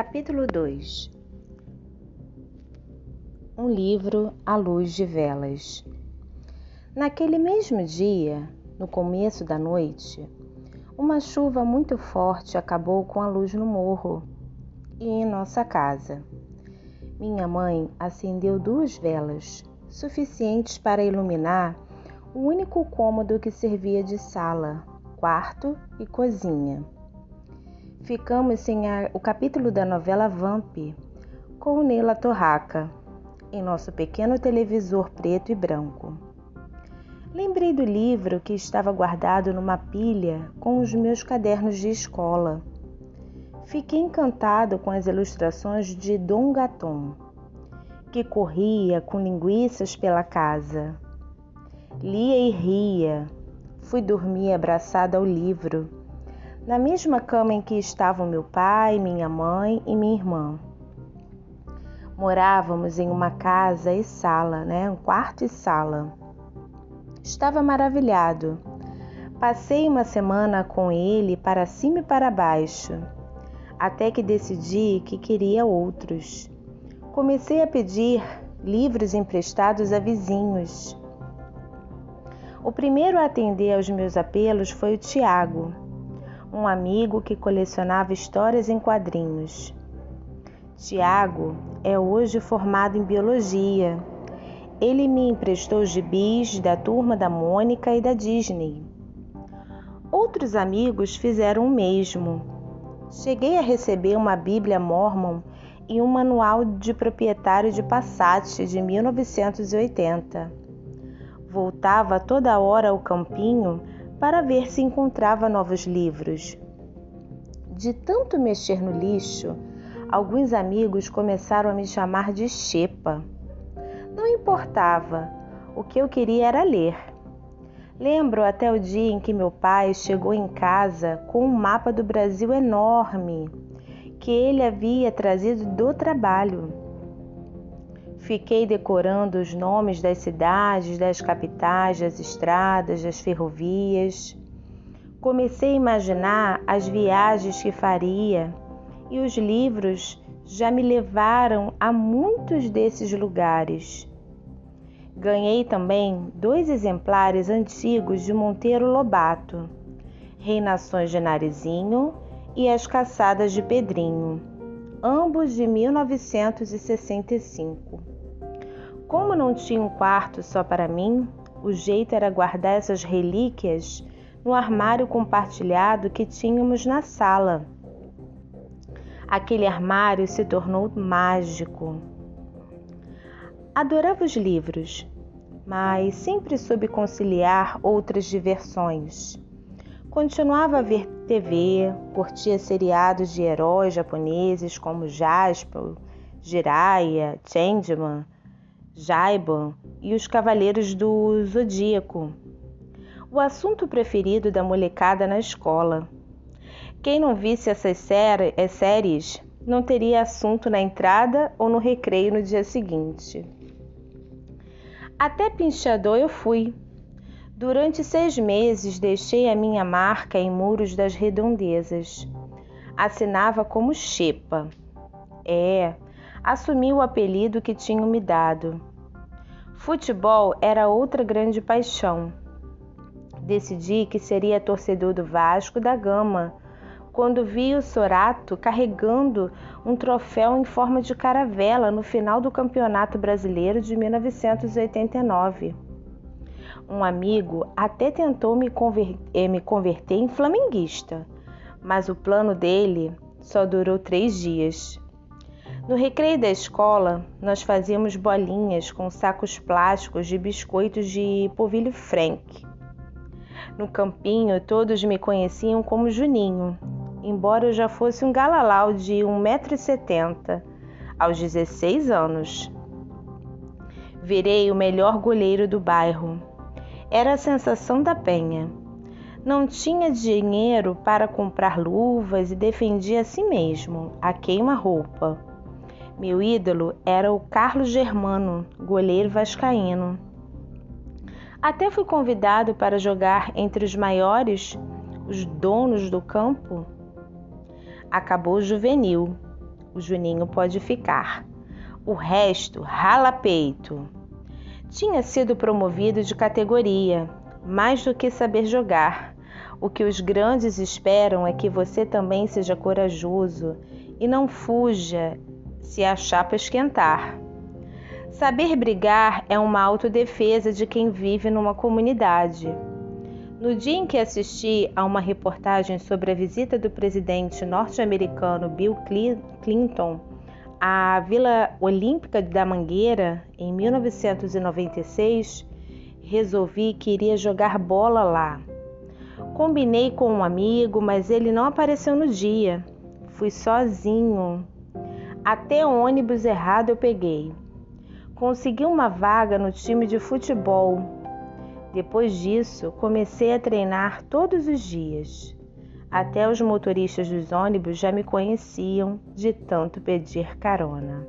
Capítulo 2 Um livro à luz de velas. Naquele mesmo dia, no começo da noite, uma chuva muito forte acabou com a luz no morro e em nossa casa. Minha mãe acendeu duas velas, suficientes para iluminar o único cômodo que servia de sala, quarto e cozinha ficamos sem a, o capítulo da novela Vamp com Neila Torraca em nosso pequeno televisor preto e branco. Lembrei do livro que estava guardado numa pilha com os meus cadernos de escola. Fiquei encantado com as ilustrações de Dom Gaton, que corria com linguiças pela casa. Lia e ria. Fui dormir abraçada ao livro na mesma cama em que estavam meu pai, minha mãe e minha irmã. Morávamos em uma casa e sala, né? Um quarto e sala. Estava maravilhado. Passei uma semana com ele para cima e para baixo, até que decidi que queria outros. Comecei a pedir livros emprestados a vizinhos. O primeiro a atender aos meus apelos foi o Tiago um amigo que colecionava histórias em quadrinhos. Tiago é hoje formado em biologia. Ele me emprestou gibis da turma da Mônica e da Disney. Outros amigos fizeram o mesmo. Cheguei a receber uma Bíblia Mormon e um manual de proprietário de Passat de 1980. Voltava toda hora ao campinho para ver se encontrava novos livros. De tanto mexer no lixo, alguns amigos começaram a me chamar de Xepa. Não importava, o que eu queria era ler. Lembro até o dia em que meu pai chegou em casa com um mapa do Brasil enorme que ele havia trazido do trabalho. Fiquei decorando os nomes das cidades, das capitais, das estradas, das ferrovias. Comecei a imaginar as viagens que faria e os livros já me levaram a muitos desses lugares. Ganhei também dois exemplares antigos de Monteiro Lobato, Reinações de Narizinho e As Caçadas de Pedrinho, ambos de 1965. Como não tinha um quarto só para mim, o jeito era guardar essas relíquias no armário compartilhado que tínhamos na sala. Aquele armário se tornou mágico. Adorava os livros, mas sempre soube conciliar outras diversões. Continuava a ver TV, curtia seriados de heróis japoneses como Jasper, Jiraiya, Changeman Jaiban e os Cavaleiros do Zodíaco. O assunto preferido da molecada na escola. Quem não visse essas eh, séries não teria assunto na entrada ou no recreio no dia seguinte. Até pinchador eu fui. Durante seis meses deixei a minha marca em muros das redondezas. Assinava como Xepa. É, assumi o apelido que tinham me dado. Futebol era outra grande paixão. Decidi que seria torcedor do Vasco da Gama quando vi o Sorato carregando um troféu em forma de caravela no final do Campeonato Brasileiro de 1989. Um amigo até tentou me, conver eh, me converter em flamenguista, mas o plano dele só durou três dias. No recreio da escola, nós fazíamos bolinhas com sacos plásticos de biscoitos de polvilho Frank. No campinho, todos me conheciam como Juninho, embora eu já fosse um galalau de 1,70m aos 16 anos. Virei o melhor goleiro do bairro. Era a sensação da penha. Não tinha dinheiro para comprar luvas e defendia a si mesmo, a queima-roupa. Meu ídolo era o Carlos Germano, goleiro vascaíno. Até fui convidado para jogar entre os maiores, os donos do campo. Acabou o juvenil. o Juninho pode ficar. O resto, rala peito. Tinha sido promovido de categoria, mais do que saber jogar. O que os grandes esperam é que você também seja corajoso e não fuja se a chapa esquentar. Saber brigar é uma autodefesa de quem vive numa comunidade. No dia em que assisti a uma reportagem sobre a visita do presidente norte-americano Bill Clinton à Vila Olímpica da Mangueira em 1996, resolvi que iria jogar bola lá. Combinei com um amigo, mas ele não apareceu no dia. Fui sozinho. Até o ônibus errado eu peguei. Consegui uma vaga no time de futebol. Depois disso, comecei a treinar todos os dias. Até os motoristas dos ônibus já me conheciam de tanto pedir carona.